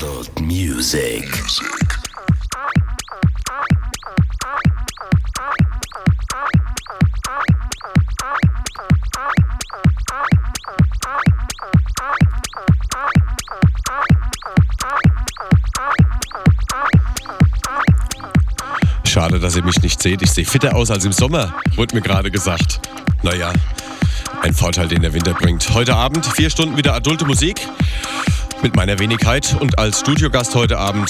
Adult Music. Schade, dass ihr mich nicht seht. Ich sehe fitter aus als im Sommer, wurde mir gerade gesagt. Naja, ein Vorteil, den der Winter bringt. Heute Abend vier Stunden wieder adulte Musik mit meiner Wenigkeit und als Studiogast heute Abend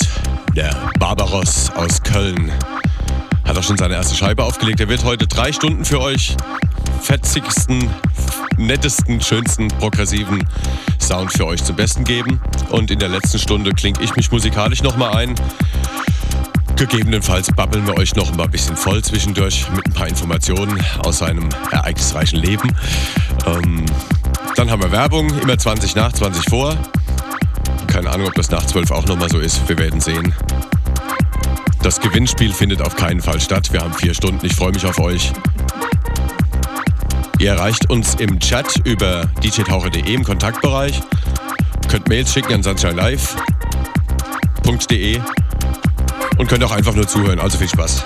der Barbaros aus Köln. Hat auch schon seine erste Scheibe aufgelegt. Er wird heute drei Stunden für euch fetzigsten, nettesten, schönsten, progressiven Sound für euch zum Besten geben. Und in der letzten Stunde klinge ich mich musikalisch nochmal ein. Gegebenenfalls babbeln wir euch noch mal ein bisschen voll zwischendurch mit ein paar Informationen aus seinem ereignisreichen Leben. Ähm, dann haben wir Werbung, immer 20 nach, 20 vor. Keine Ahnung, ob das nach 12 auch nochmal so ist. Wir werden sehen. Das Gewinnspiel findet auf keinen Fall statt. Wir haben vier Stunden. Ich freue mich auf euch. Ihr erreicht uns im Chat über djtaucher.de im Kontaktbereich. Könnt Mails schicken an sunshinelive.de und könnt auch einfach nur zuhören. Also viel Spaß.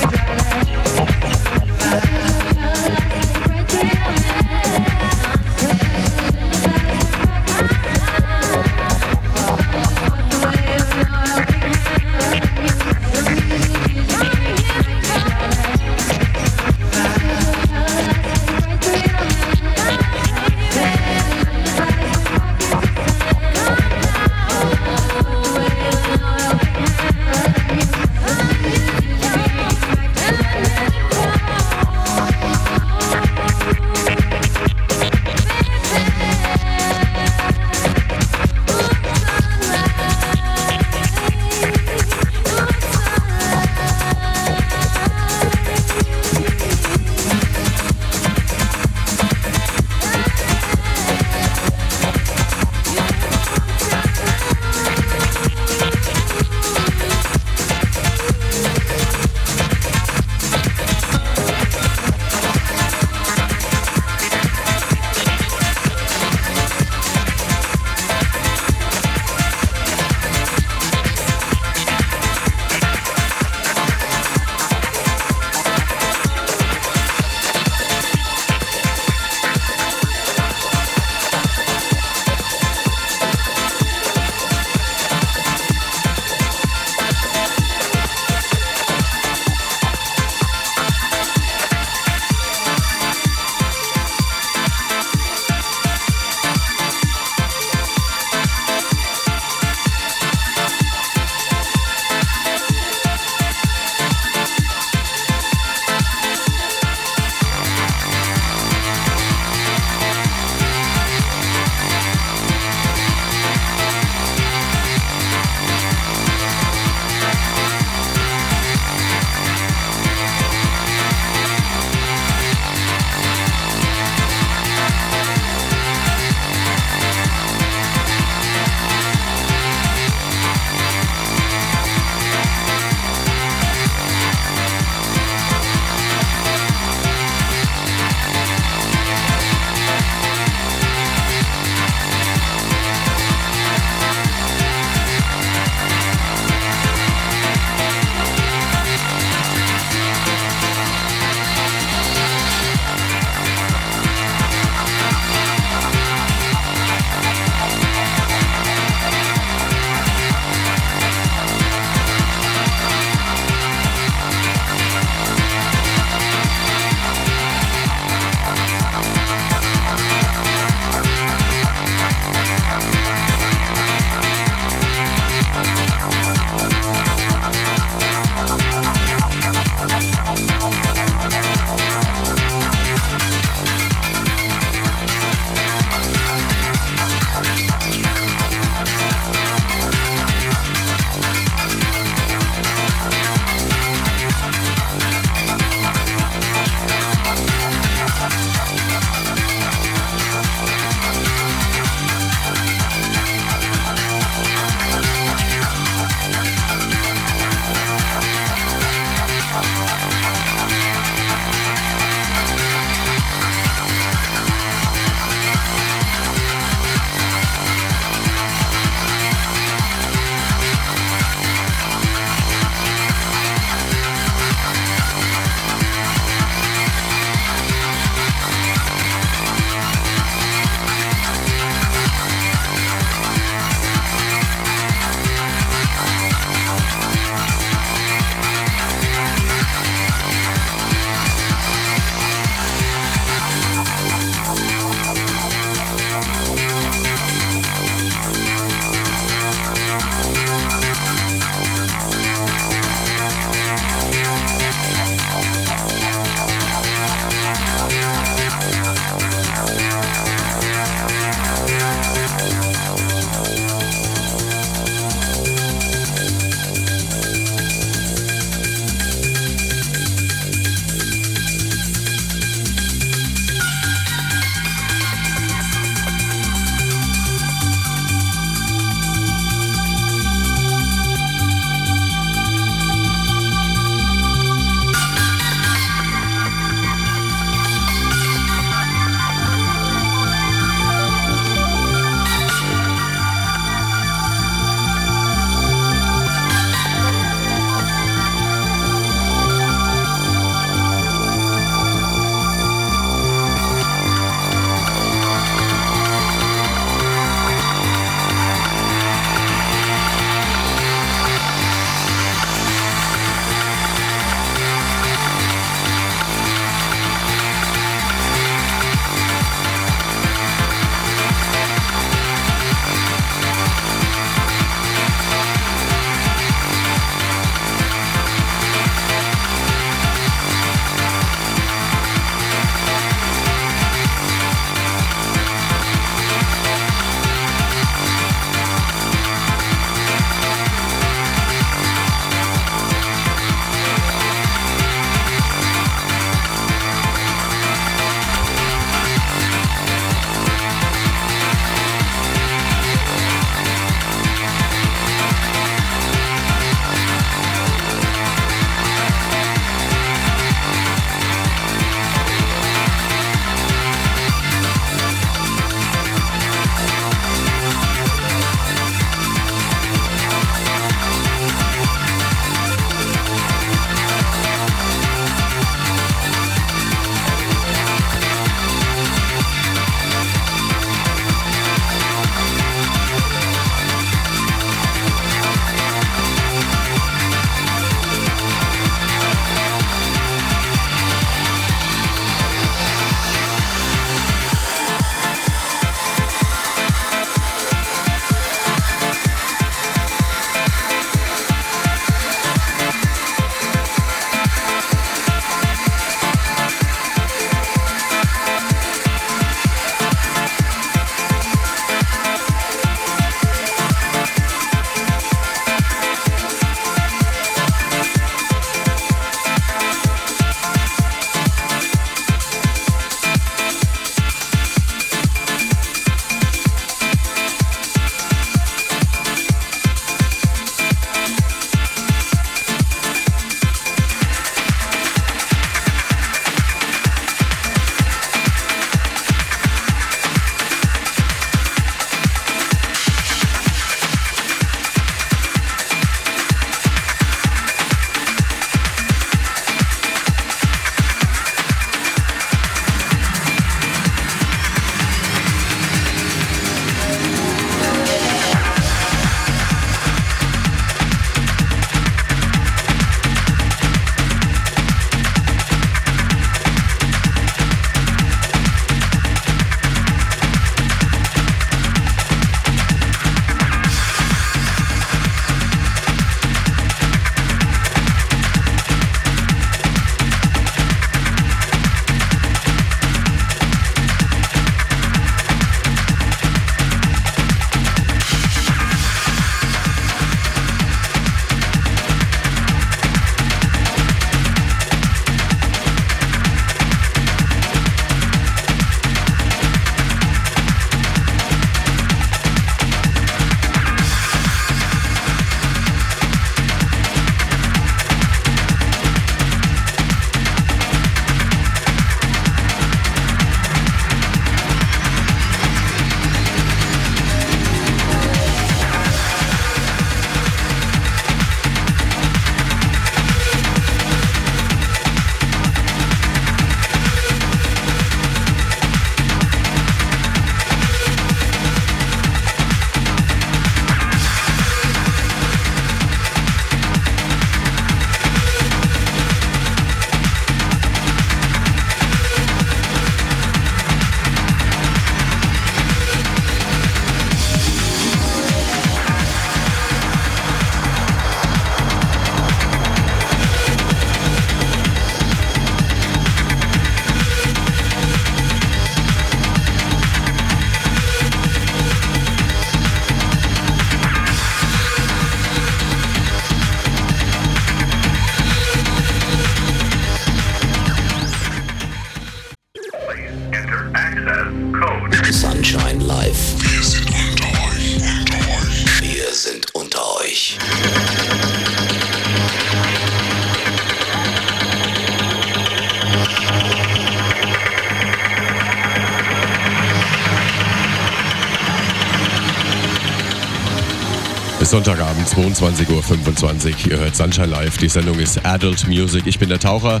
Sonntagabend, 22.25 Uhr. Ihr hört Sunshine Live. Die Sendung ist Adult Music. Ich bin der Taucher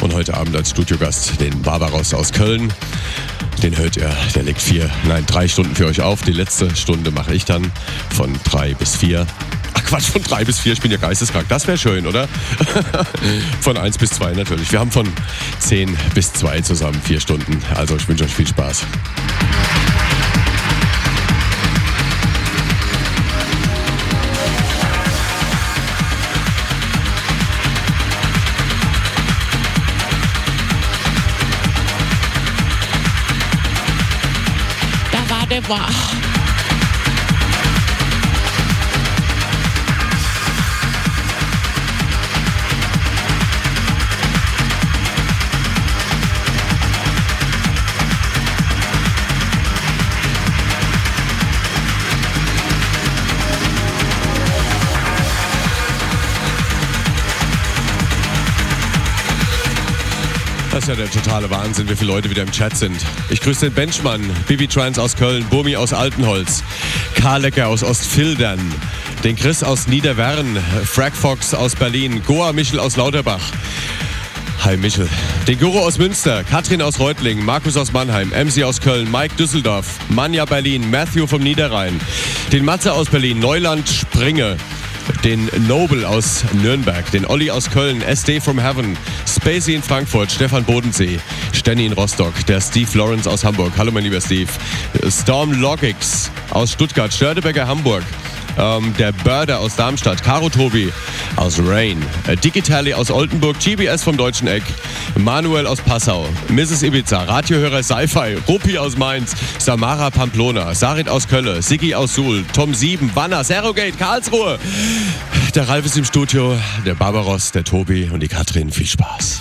und heute Abend als Studiogast den Barbaros aus Köln. Den hört ihr, der legt vier, nein, drei Stunden für euch auf. Die letzte Stunde mache ich dann von drei bis vier. Ach Quatsch, von drei bis vier, ich bin ja geisteskrank. Das wäre schön, oder? von eins bis zwei natürlich. Wir haben von zehn bis zwei zusammen vier Stunden. Also ich wünsche euch viel Spaß. War. Ist ja der totale Wahnsinn, wie viele Leute wieder im Chat sind. Ich grüße den Benchmann, Bibi Trans aus Köln, Burmi aus Altenholz, Karlecker aus Ostfildern, den Chris aus Niederwern, Frag Fox aus Berlin, Goa Michel aus Lauterbach. Hi Michel. Den Guru aus Münster, Katrin aus Reutlingen, Markus aus Mannheim, MC aus Köln, Mike Düsseldorf, Manja Berlin, Matthew vom Niederrhein, den Matze aus Berlin, Neuland Springe, den Noble aus Nürnberg, den Olli aus Köln, SD from Heaven, Spacey in Frankfurt, Stefan Bodensee, Stenny in Rostock, der Steve Lawrence aus Hamburg, hallo mein lieber Steve, Storm Logix aus Stuttgart, Störtebecker Hamburg, ähm, der Börder aus Darmstadt, Caro Tobi aus Rain, äh, Digitali aus Oldenburg, GBS vom Deutschen Eck, Manuel aus Passau, Mrs. Ibiza, Radiohörer Sci-Fi, Rupi aus Mainz, Samara Pamplona, Sarit aus Kölle, Siggi aus Suhl, Tom 7, Banner, Serogate, Karlsruhe. Der Ralf ist im Studio, der Barbaros, der Tobi und die Katrin. Viel Spaß.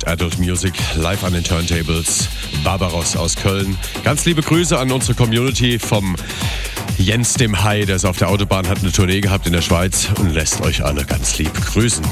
Hört Adult Music live an den Turntables. Barbaros aus Köln. Ganz liebe Grüße an unsere Community vom Jens dem Hai, der ist auf der Autobahn, hat eine Tournee gehabt in der Schweiz und lässt euch alle ganz lieb grüßen.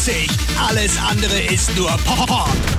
39. Alles andere ist nur Pop.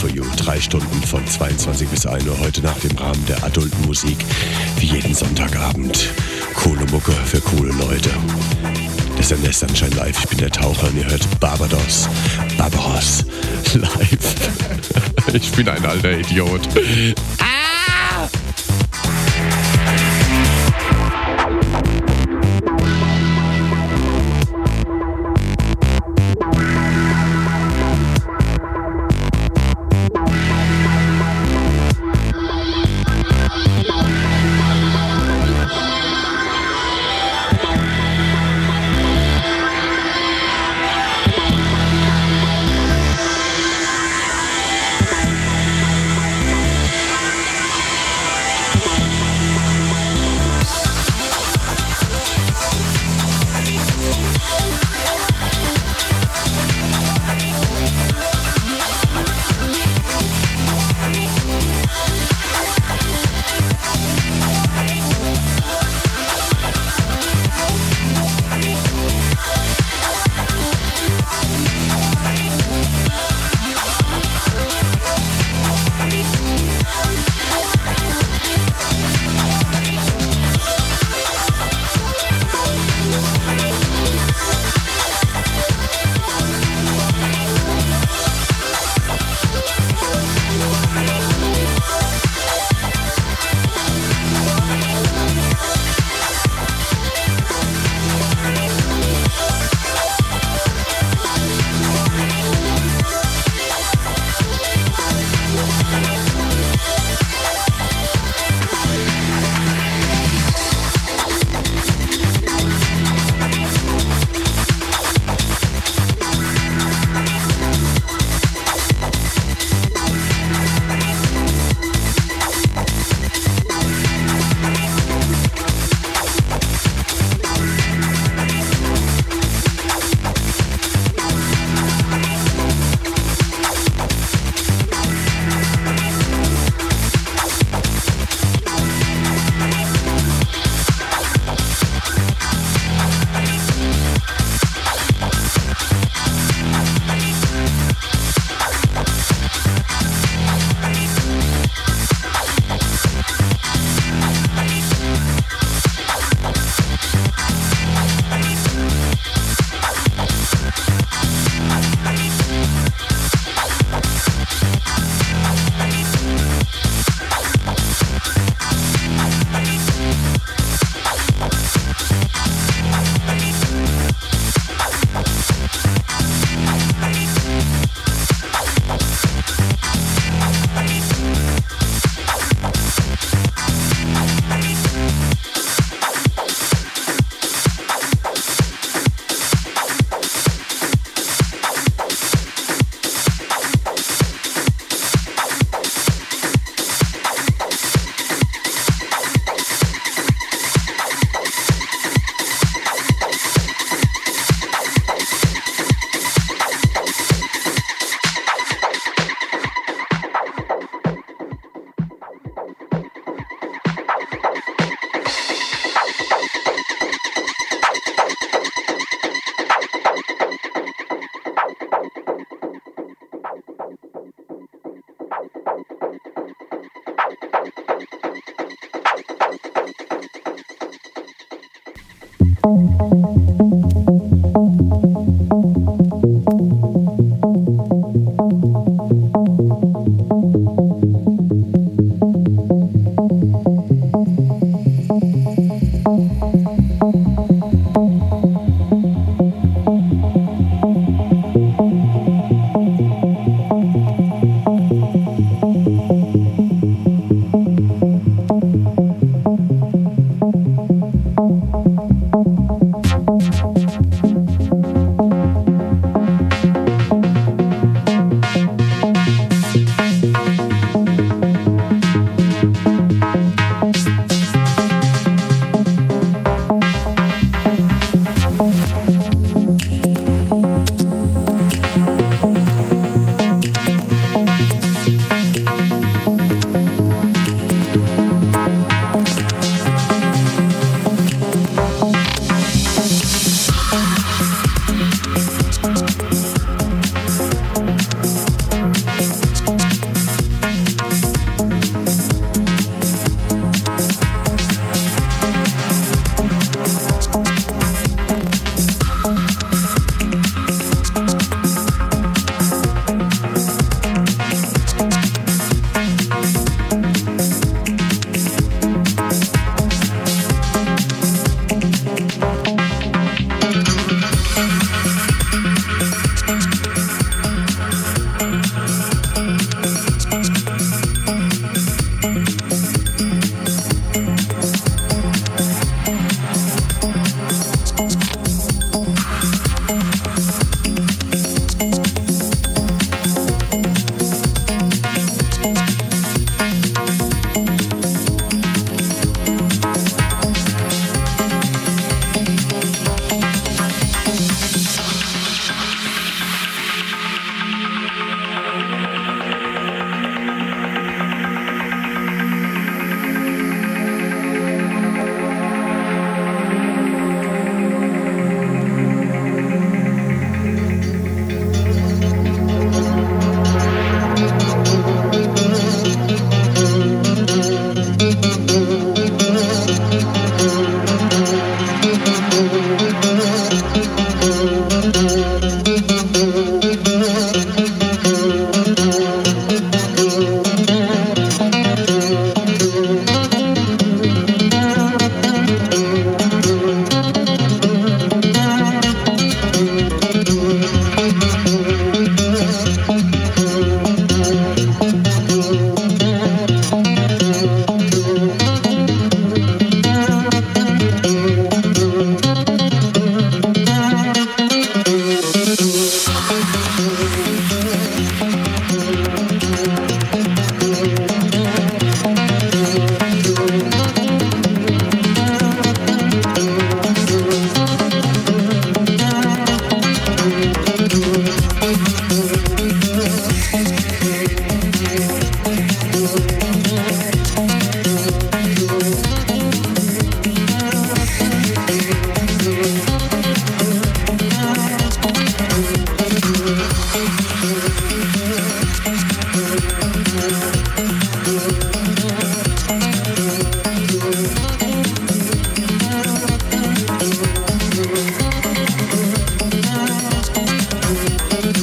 For you. Drei Stunden von 22 bis 1 Uhr heute nach dem Rahmen der adulten Musik, wie jeden Sonntagabend. Coole Mucke für coole Leute. Das ist der Sunshine Live. Ich bin der Taucher und ihr hört Barbados. Barbados live. Ich bin ein alter Idiot.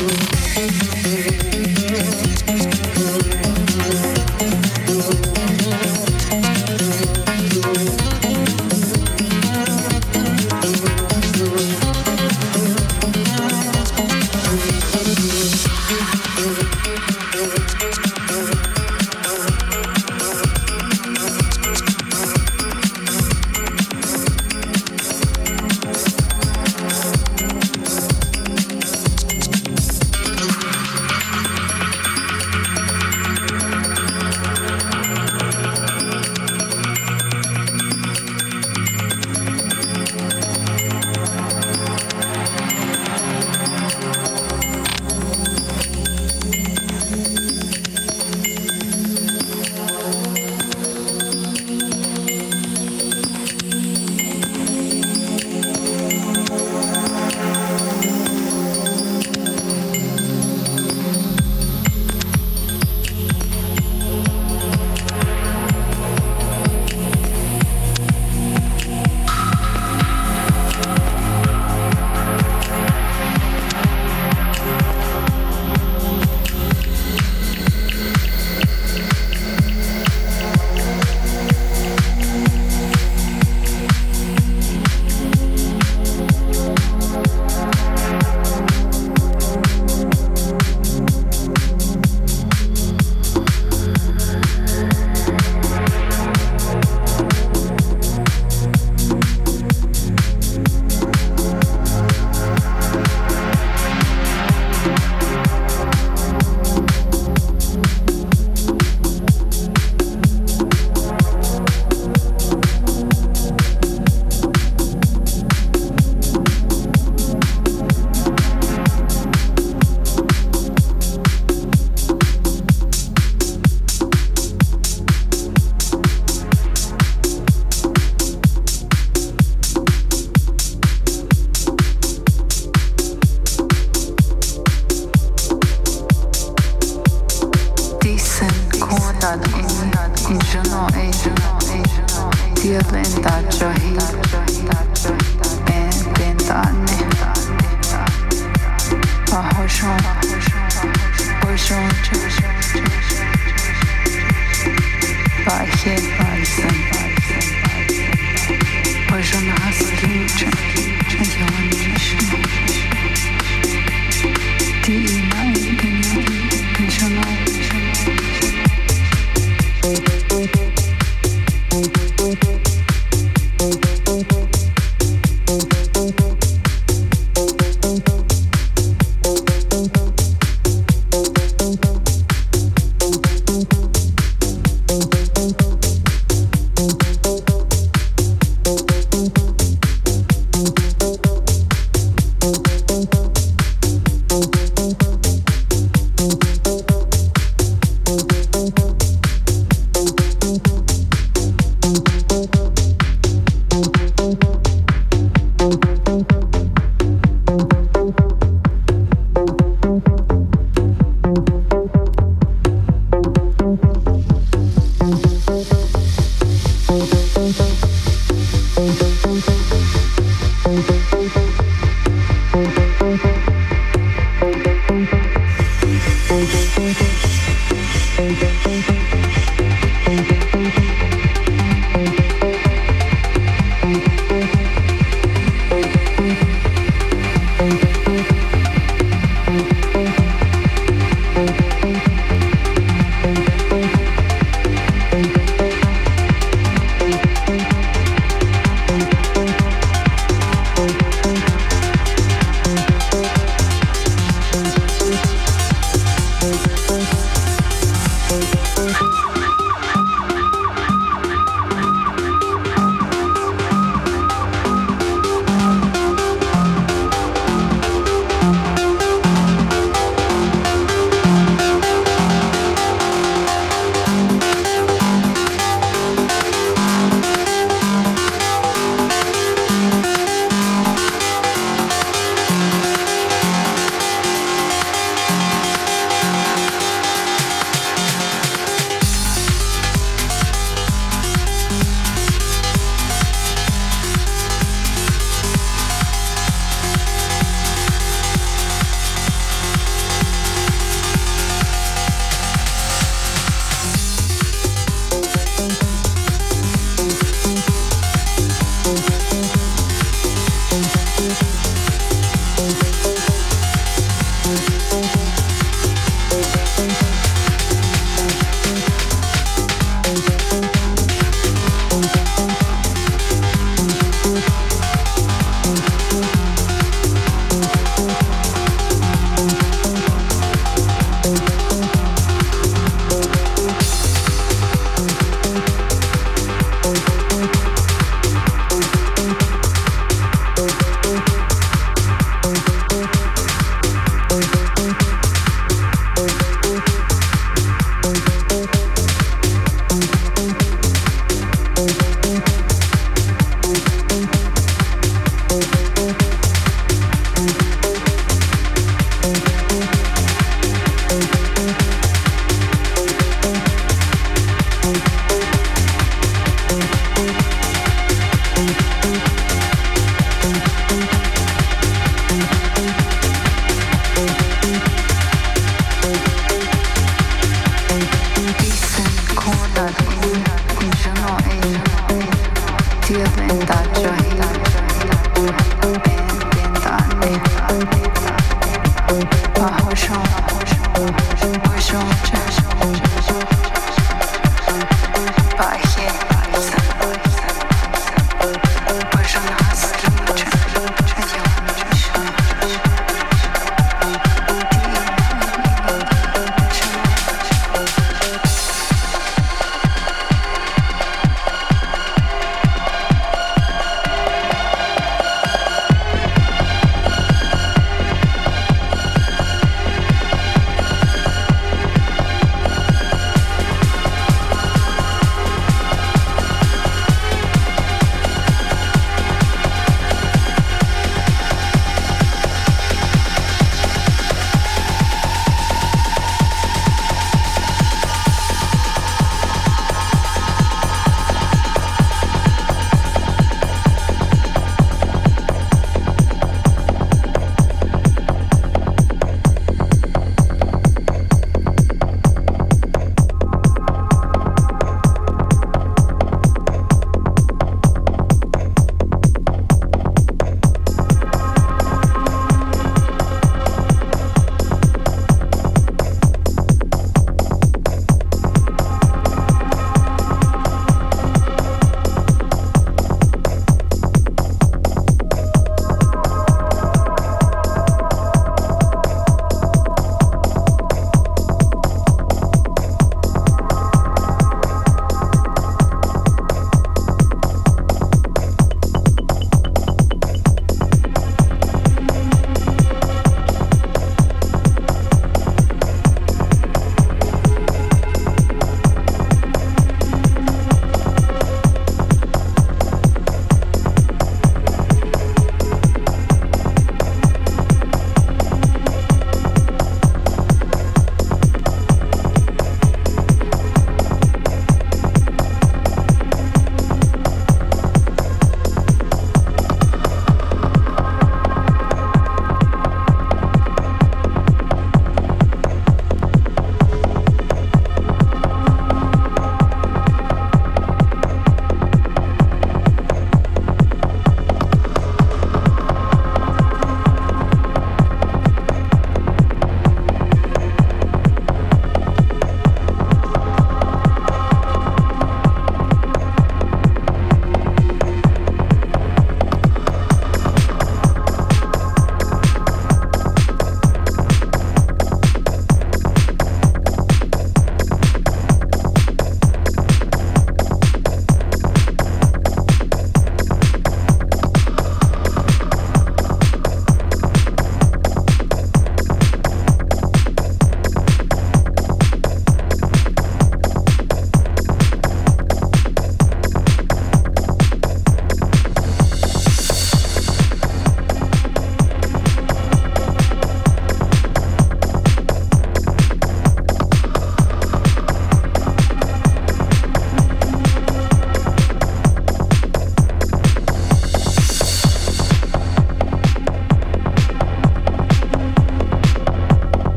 you.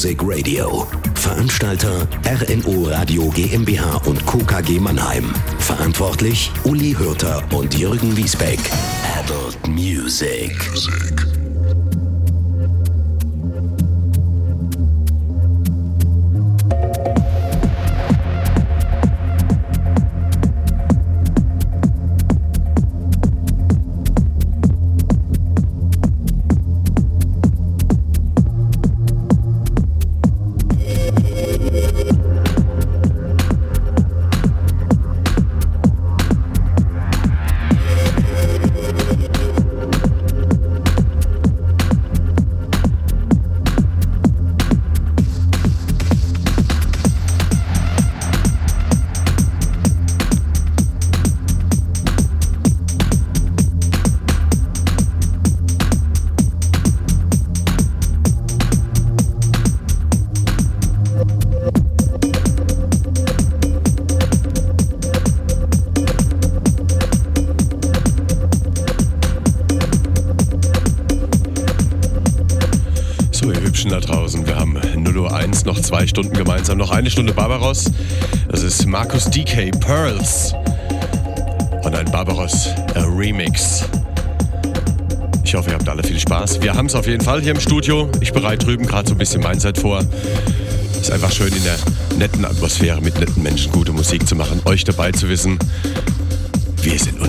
Music Radio. Veranstalter RNO Radio GmbH und KKG Mannheim. Verantwortlich Uli Hürter und Jürgen Wiesbeck. Adult Music. Music. Eine Stunde Barbaros. Das ist Markus DK Pearls. Und ein Barbaros Remix. Ich hoffe, ihr habt alle viel Spaß. Wir haben es auf jeden Fall hier im Studio. Ich bereite drüben gerade so ein bisschen Mindset vor. Ist einfach schön in der netten Atmosphäre mit netten Menschen gute Musik zu machen. Euch dabei zu wissen, wir sind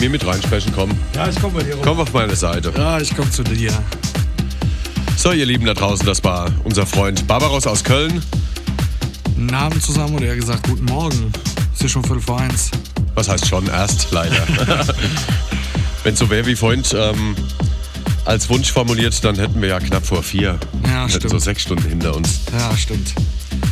mir mit reinsprechen? Komm. Ja, ich komme bei dir rum. Komm auf meine Seite. Ja, ich komme zu dir. So, ihr Lieben da draußen, das war unser Freund Barbaros aus Köln. Guten Abend zusammen oder eher gesagt, guten Morgen. Ist schon viertel vor eins. Was heißt schon? Erst, leider. Wenn es so wäre wie vorhin ähm, als Wunsch formuliert, dann hätten wir ja knapp vor vier. Ja, stimmt. so sechs Stunden hinter uns. Ja, stimmt.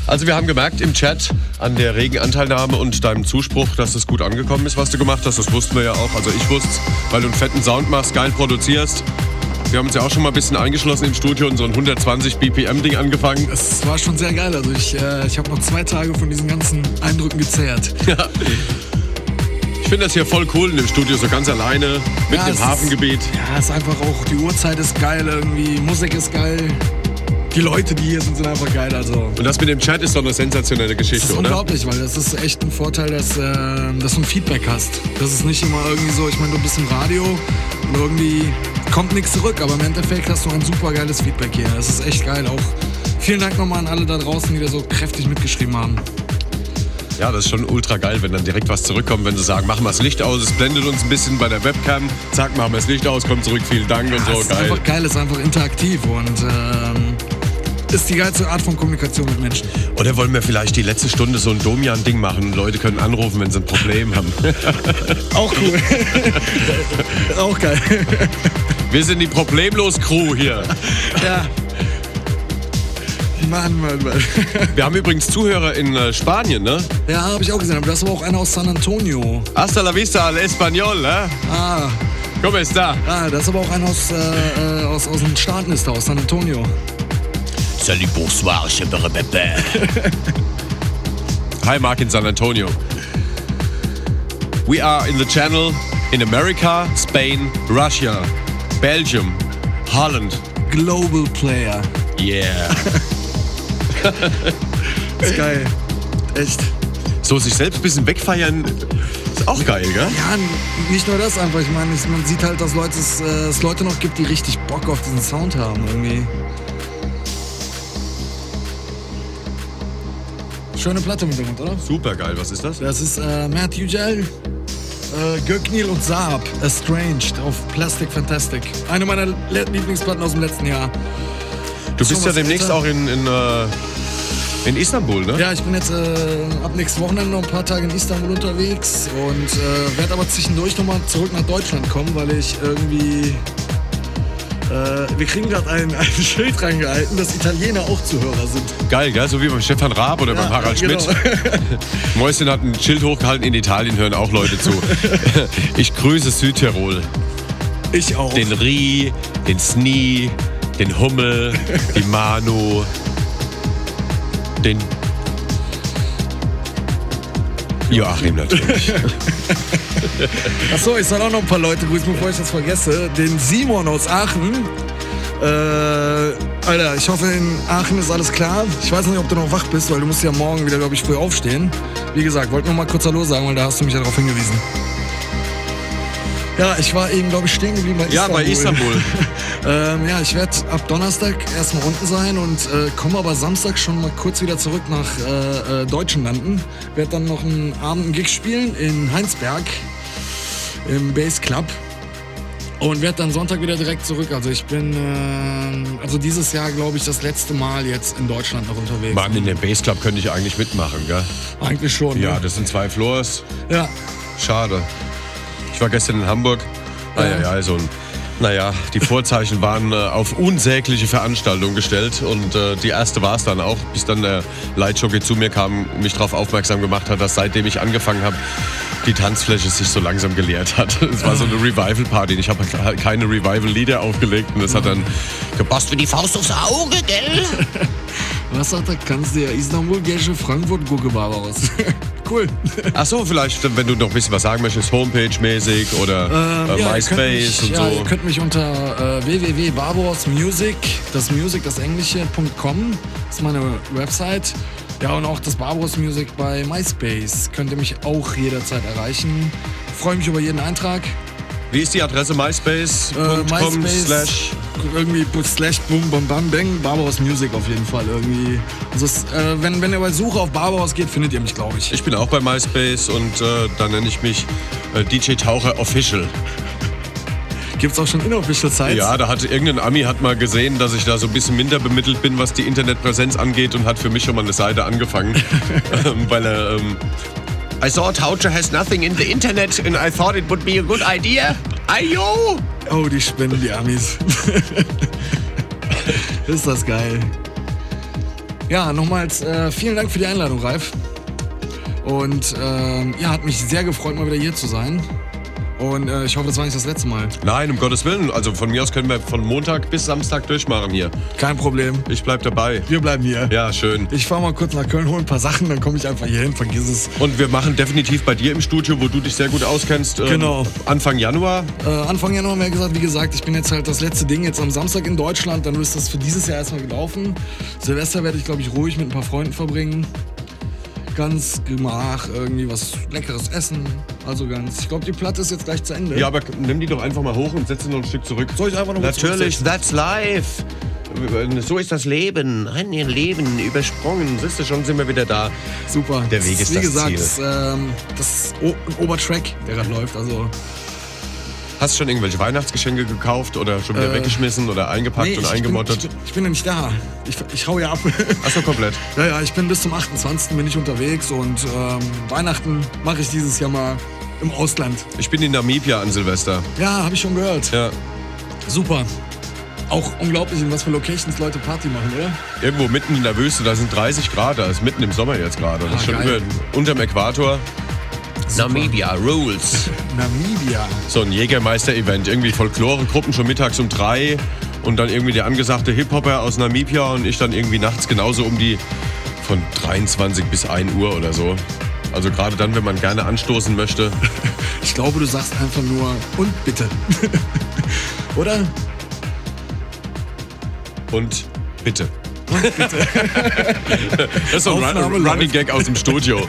Also wir haben gemerkt im Chat an der regen Anteilnahme und deinem Zuspruch, dass es gut angekommen ist, was du gemacht hast. Das wussten wir ja auch. Also ich wusste weil du einen fetten Sound machst, geil produzierst. Wir haben uns ja auch schon mal ein bisschen eingeschlossen im Studio und so ein 120 BPM-Ding angefangen. Es war schon sehr geil. Also ich, äh, ich habe noch zwei Tage von diesen ganzen Eindrücken gezehrt. Ja. Ich finde das hier voll cool in dem Studio, so ganz alleine, mitten ja, im Hafengebiet. Ist, ja, es ist einfach auch, die Uhrzeit ist geil irgendwie, Musik ist geil die Leute, die hier sind, sind einfach geil. Also. Und das mit dem Chat ist doch eine sensationelle Geschichte, das ist oder? Unglaublich, weil das ist echt ein Vorteil, dass, äh, dass du ein Feedback hast. Das ist nicht immer irgendwie so, ich meine, du bist im Radio und irgendwie kommt nichts zurück, aber im Endeffekt hast du ein super geiles Feedback hier. Das ist echt geil. Auch vielen Dank nochmal an alle da draußen, die da so kräftig mitgeschrieben haben. Ja, das ist schon ultra geil, wenn dann direkt was zurückkommt, wenn sie sagen, machen wir das Licht aus, es blendet uns ein bisschen bei der Webcam, zack, machen wir das Licht aus, kommt zurück, vielen Dank und ja, so. Es ist geil. einfach geil, es ist einfach interaktiv und ähm, ist die geilste Art von Kommunikation mit Menschen. Oder wollen wir vielleicht die letzte Stunde so ein Domian-Ding machen? Leute können anrufen, wenn sie ein Problem haben. Auch cool. Auch geil. Wir sind die Problemlos-Crew hier. Ja. Mann, Mann, Mann. Wir haben übrigens Zuhörer in äh, Spanien, ne? Ja, habe ich auch gesehen. Aber das war auch einer aus San Antonio. Hasta la vista al español, ne? Ah. ¿Cómo está? Ah, das ist aber auch einer aus, äh, äh aus, aus den Staaten, ist da, aus San Antonio. Salut, bonsoir, je me Hi, Mark in San Antonio. We are in the channel in America, Spain, Russia, Belgium, Holland. Global Player. Yeah. ist geil. Echt. So sich selbst ein bisschen wegfeiern, ist auch geil, gell? Ja, nicht nur das einfach. Ich meine, man sieht halt, dass Leute, es, äh, es Leute noch gibt, die richtig Bock auf diesen Sound haben irgendwie. Schöne Platte im Hintergrund, oder? Super geil, was ist das? Das ist äh, Matt Ugel, äh, Göknil und Saab, Estranged auf Plastic Fantastic. Eine meiner Lieblingsplatten aus dem letzten Jahr. Du bist ja demnächst älter. auch in, in, äh, in, Istanbul, ne? Ja, ich bin jetzt äh, ab nächstes Wochenende noch ein paar Tage in Istanbul unterwegs und äh, werde aber zwischendurch nochmal zurück nach Deutschland kommen, weil ich irgendwie äh, wir kriegen gerade ein, ein Schild reingehalten, dass Italiener auch Zuhörer sind. Geil, gell? So wie beim Stefan Raab oder ja, beim Harald genau. Schmidt. Mäuschen hat ein Schild hochgehalten, in Italien hören auch Leute zu. ich grüße Südtirol. Ich auch. Den Rie, den Sni, den Hummel, die Manu. Den Joachim natürlich. Achso, ich soll auch noch ein paar Leute grüßen, bevor ich das vergesse. Den Simon aus Aachen. Äh, Alter, ich hoffe, in Aachen ist alles klar. Ich weiß nicht, ob du noch wach bist, weil du musst ja morgen wieder, glaube ich, früh aufstehen. Wie gesagt, wollte nur mal kurz Hallo sagen, weil da hast du mich ja darauf hingewiesen. Ja, ich war eben, glaube ich, stehen geblieben bei ja, Istanbul. bei Istanbul. ähm, ja, ich werde ab Donnerstag erstmal unten sein und äh, komme aber Samstag schon mal kurz wieder zurück nach äh, äh, Deutschen landen. Werde dann noch einen Abend einen Gig spielen in Heinsberg im Bass Club und werde dann Sonntag wieder direkt zurück. Also ich bin, äh, also dieses Jahr glaube ich das letzte Mal jetzt in Deutschland noch unterwegs. Mann, in dem Bassclub könnte ich eigentlich mitmachen, gell? Eigentlich schon. Ja, ne? das sind zwei Floors. ja. Schade. Ich war gestern in Hamburg. Naja, ja, also, naja, die Vorzeichen waren äh, auf unsägliche Veranstaltungen gestellt und äh, die erste war es dann auch, bis dann der Leitjockey zu mir kam und mich darauf aufmerksam gemacht hat, dass seitdem ich angefangen habe, die Tanzfläche sich so langsam geleert hat. Es war so eine Revival-Party. Ich habe halt keine Revival-Lieder aufgelegt und das hat dann gepasst wie die Faust aufs Auge, gell? Was sagt er? Du ja Istanbul, Gesche, Frankfurt, gucke aus. cool. Ach so, vielleicht, wenn du noch ein bisschen was sagen möchtest, Homepage-mäßig oder äh, Ähm, ja, ihr könnt MySpace mich, und ja, so. Ihr könnt mich unter äh, www.barbarosmusic, das Music, das Englische.com, ist meine Website. Ja, und auch das Barbaros Music bei MySpace könnt ihr mich auch jederzeit erreichen. Freue mich über jeden Eintrag. Wie ist die Adresse? Äh, MySpace.com slash irgendwie slash boom bam bam bang Barbaros Music auf jeden Fall irgendwie. Also es, äh, wenn, wenn ihr bei Suche auf Barbaros geht, findet ihr mich, glaube ich. Ich bin auch bei MySpace und äh, da nenne ich mich äh, DJ Taucher Official. Gibt's auch schon inofficial Sites? Ja, da hat irgendein Ami hat mal gesehen, dass ich da so ein bisschen minder bemittelt bin, was die Internetpräsenz angeht und hat für mich schon mal eine Seite angefangen, ähm, weil er ähm, I saw Taucher has nothing in the internet and I thought it would be a good idea. Ayo! Oh, die spinnen, die Amis. ist das geil. Ja, nochmals äh, vielen Dank für die Einladung, Ralf. Und ähm, ja, hat mich sehr gefreut, mal wieder hier zu sein. Und äh, ich hoffe, das war nicht das letzte Mal. Nein, um Gottes Willen. Also von mir aus können wir von Montag bis Samstag durchmachen hier. Kein Problem. Ich bleib dabei. Wir bleiben hier. Ja, schön. Ich fahre mal kurz nach Köln, hole ein paar Sachen, dann komme ich einfach hier hin, vergiss es. Und wir machen definitiv bei dir im Studio, wo du dich sehr gut auskennst. ähm, Genau. Anfang Januar. Äh, Anfang Januar mehr gesagt, wie gesagt, ich bin jetzt halt das letzte Ding jetzt am Samstag in Deutschland, dann ist das für dieses Jahr erstmal gelaufen. Silvester werde ich, glaube ich, ruhig mit ein paar Freunden verbringen. Ganz gemach, irgendwie was Leckeres essen. Also ganz. Ich glaube, die Platte ist jetzt gleich zu Ende. Ja, aber nimm die doch einfach mal hoch und setz sie noch ein Stück zurück. Soll ich einfach noch Natürlich, that's life. So ist das Leben. Ein Leben übersprungen. Siehst du, schon sind wir wieder da. Super. Der Weg Das ist Wie das gesagt, Ziel. das, ähm, das ist o ein Obertrack, der gerade läuft. Also, Hast du schon irgendwelche Weihnachtsgeschenke gekauft oder schon wieder Äh, weggeschmissen oder eingepackt und ich, eingemottet? bin, ich, ich bin ja nicht da. Ich, ich hau ja ab. Achso, komplett. Ja, ja, ich bin bis zum 28. bin ich unterwegs und ähm, Weihnachten mache ich dieses Jahr mal im Ausland. Ich bin in Namibia an Silvester. Ja, habe ich schon gehört. Ja. Super. Auch unglaublich, in was für Locations Leute Party machen, oder? Irgendwo mitten in der Wüste, da sind 30 Grad, da ist mitten im Sommer jetzt gerade. Das Ah, ist schon über, unterm Äquator. Namibia Rules. Namibia. So ein Jägermeister-Event. Irgendwie Folklore-Gruppen schon mittags um drei und dann irgendwie der angesagte Hip-Hopper aus Namibia und ich dann irgendwie nachts genauso um die von 23 bis 1 Uhr oder so. Also gerade dann, wenn man gerne anstoßen möchte. Ich glaube, du sagst einfach nur und bitte. oder? Und bitte. das ist so ein Run. Running Gag aus dem Studio.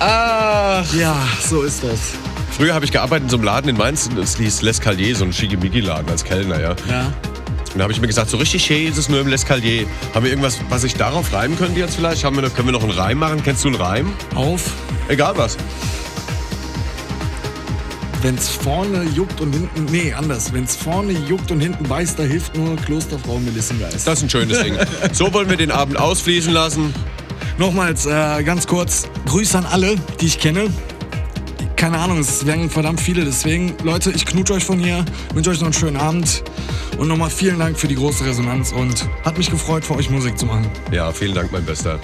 Ja, so ist das. Früher habe ich gearbeitet in so einem Laden in Mainz, das hieß L'Escalier, so ein Schickimicki-Laden als Kellner, ja. Ja. Und da habe ich mir gesagt, so richtig schön ist es nur im L'Escalier. Haben wir irgendwas, was ich darauf reimen könnte jetzt vielleicht? Haben wir noch, können wir noch einen Reim machen? Kennst du einen Reim? Auf, Egal was. wenn's vorne juckt und hinten. Nee, anders. Wenn's vorne juckt und hinten beißt, da hilft nur Klosterfrau Melissengeist. Das ist ein schönes Ding. So wollen wir den Abend ausfließen lassen. Nochmals äh, ganz kurz, Grüße an alle, die ich kenne. Keine Ahnung, es werden verdammt viele. Deswegen, Leute, ich knutsche euch von hier, wünsche euch noch einen schönen Abend. Und nochmal vielen Dank für die große Resonanz und hat mich gefreut, für euch Musik zu machen. Ja, vielen Dank, mein Bester.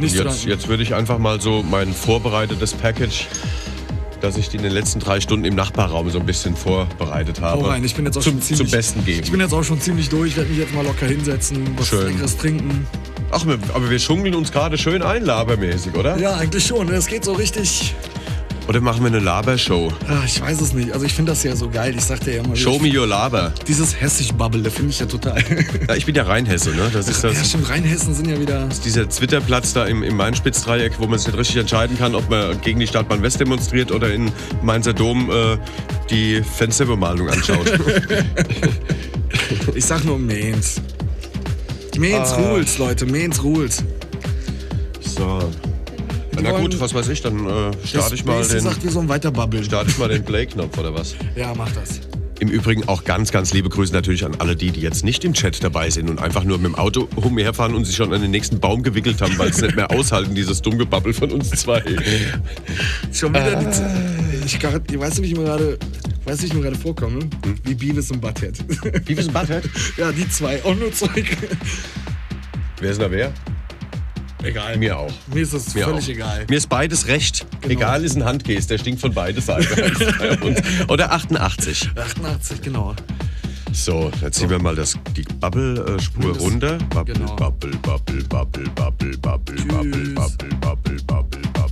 Nicht jetzt, jetzt würde ich einfach mal so mein vorbereitetes Package, das ich in den letzten drei Stunden im Nachbarraum so ein bisschen vorbereitet habe, Hau rein, ich bin jetzt auch zum, schon ziemlich, zum Besten geben. Ich bin jetzt auch schon ziemlich durch, werde mich jetzt mal locker hinsetzen, was Schön. Leckeres trinken. Ach, aber wir schungeln uns gerade schön ein, labermäßig, oder? Ja, eigentlich schon. Es geht so richtig. Oder machen wir eine Labershow? Ich weiß es nicht. Also ich finde das ja so geil. Ich sagte ja immer, Show me your Laber. dieses hessisch-Bubble, finde ich ja total. Ja, ich bin ja Rheinhesse, ne? Das ist ja, das, stimmt. Rheinhessen sind ja wieder. dieser Zwitterplatz da im, im Main-Spitz-Dreieck, wo man sich nicht richtig entscheiden kann, ob man gegen die Stadtbahn West demonstriert oder in Mainzer Dom äh, die Fensterbemalung anschaut. Ich sag nur Mainz. Mainz Ah. Rules, Leute. Mainz Rules. so. Na wollen- gut, was weiß ich, dann äh, starte ich mal den, sagt, wir sollen weiter babbeln. starte ich mal den Play-Knopf oder was? Ja, mach das. Im Übrigen auch ganz, ganz liebe Grüße natürlich an alle die, die jetzt nicht im Chat dabei sind und einfach nur mit dem Auto umherfahren und sich schon an den nächsten Baum gewickelt haben, weil sie nicht mehr aushalten, dieses Dummgebabbel von uns zwei. Schon wieder Ah. ich, ich weiß, wie ich mir gerade. Weißt du, wie ich mir gerade vorkomme? Hm? Wie Beavis und Butthead. Ist ein Butthead? ja, die zwei. Auch nur Zeug. Wer ist da wer? Egal. Mir auch. Mir ist das Mir völlig auch. egal. Mir ist beides recht. Genau. Egal ist ein Handgest, der stinkt von beide Seiten. Oder 88. 88, genau. So, jetzt ziehen wir mal das, die Bubble-Spur runter. Bubble, genau. Bubble, Bubble, Bubble, Bubble, Bubble, Bubble, Bubble, Bubble, Bubble, Bubble.